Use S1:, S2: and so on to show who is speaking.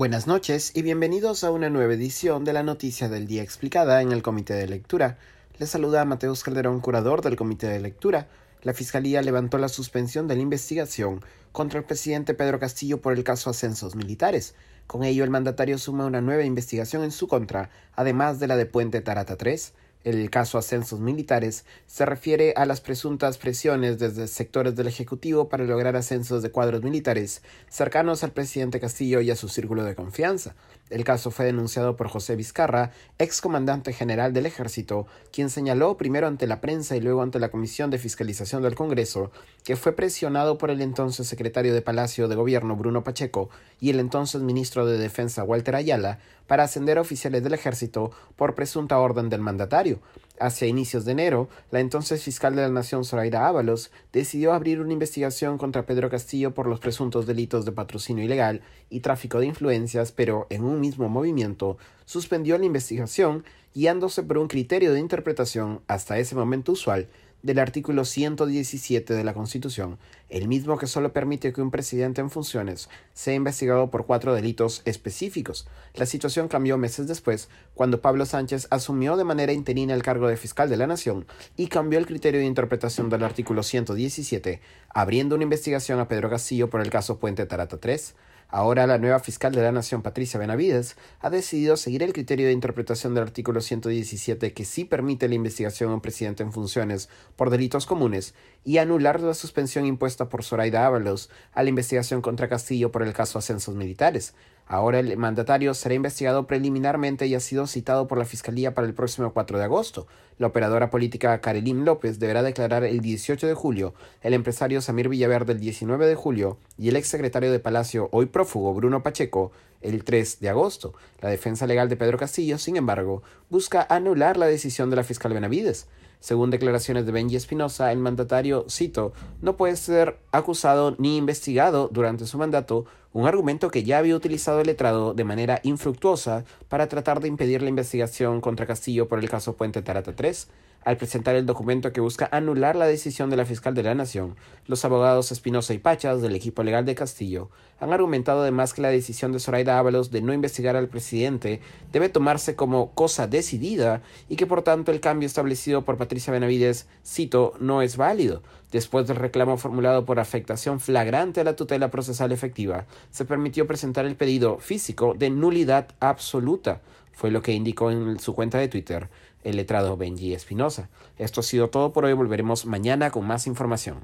S1: Buenas noches y bienvenidos a una nueva edición de la Noticia del Día Explicada en el Comité de Lectura. Les saluda Mateus Calderón, curador del Comité de Lectura. La Fiscalía levantó la suspensión de la investigación contra el presidente Pedro Castillo por el caso Ascensos Militares. Con ello, el mandatario suma una nueva investigación en su contra, además de la de Puente Tarata 3. El caso Ascensos Militares se refiere a las presuntas presiones desde sectores del Ejecutivo para lograr ascensos de cuadros militares cercanos al presidente Castillo y a su círculo de confianza. El caso fue denunciado por José Vizcarra, ex comandante general del Ejército, quien señaló primero ante la prensa y luego ante la Comisión de Fiscalización del Congreso que fue presionado por el entonces secretario de Palacio de Gobierno Bruno Pacheco y el entonces ministro de Defensa Walter Ayala para ascender a oficiales del ejército por presunta orden del mandatario. Hacia inicios de enero, la entonces fiscal de la Nación Zoraida Ábalos decidió abrir una investigación contra Pedro Castillo por los presuntos delitos de patrocinio ilegal y tráfico de influencias, pero en un mismo movimiento suspendió la investigación guiándose por un criterio de interpretación hasta ese momento usual del artículo 117 de la Constitución, el mismo que solo permite que un presidente en funciones sea investigado por cuatro delitos específicos. La situación cambió meses después, cuando Pablo Sánchez asumió de manera interina el cargo de fiscal de la Nación y cambió el criterio de interpretación del artículo 117, abriendo una investigación a Pedro Castillo por el caso Puente Tarata 3, Ahora la nueva fiscal de la Nación, Patricia Benavides, ha decidido seguir el criterio de interpretación del artículo 117 que sí permite la investigación a un presidente en funciones por delitos comunes y anular la suspensión impuesta por Zoraida Ábalos a la investigación contra Castillo por el caso Ascensos Militares. Ahora el mandatario será investigado preliminarmente y ha sido citado por la Fiscalía para el próximo 4 de agosto. La operadora política Karelim López deberá declarar el 18 de julio, el empresario Samir Villaverde el 19 de julio y el exsecretario de Palacio, hoy prófugo Bruno Pacheco, el 3 de agosto. La defensa legal de Pedro Castillo, sin embargo, busca anular la decisión de la fiscal Benavides. Según declaraciones de Benji Espinosa, el mandatario, cito, no puede ser acusado ni investigado durante su mandato, un argumento que ya había utilizado el letrado de manera infructuosa para tratar de impedir la investigación contra Castillo por el caso Puente Tarata 3. Al presentar el documento que busca anular la decisión de la fiscal de la Nación, los abogados Espinosa y Pachas del equipo legal de Castillo han argumentado además que la decisión de Zoraida Ábalos de no investigar al presidente debe tomarse como cosa decidida y que por tanto el cambio establecido por Patricia Benavides, cito, no es válido. Después del reclamo formulado por afectación flagrante a la tutela procesal efectiva, se permitió presentar el pedido físico de nulidad absoluta, fue lo que indicó en su cuenta de Twitter el letrado Benji Espinosa. Esto ha sido todo por hoy, volveremos mañana con más información.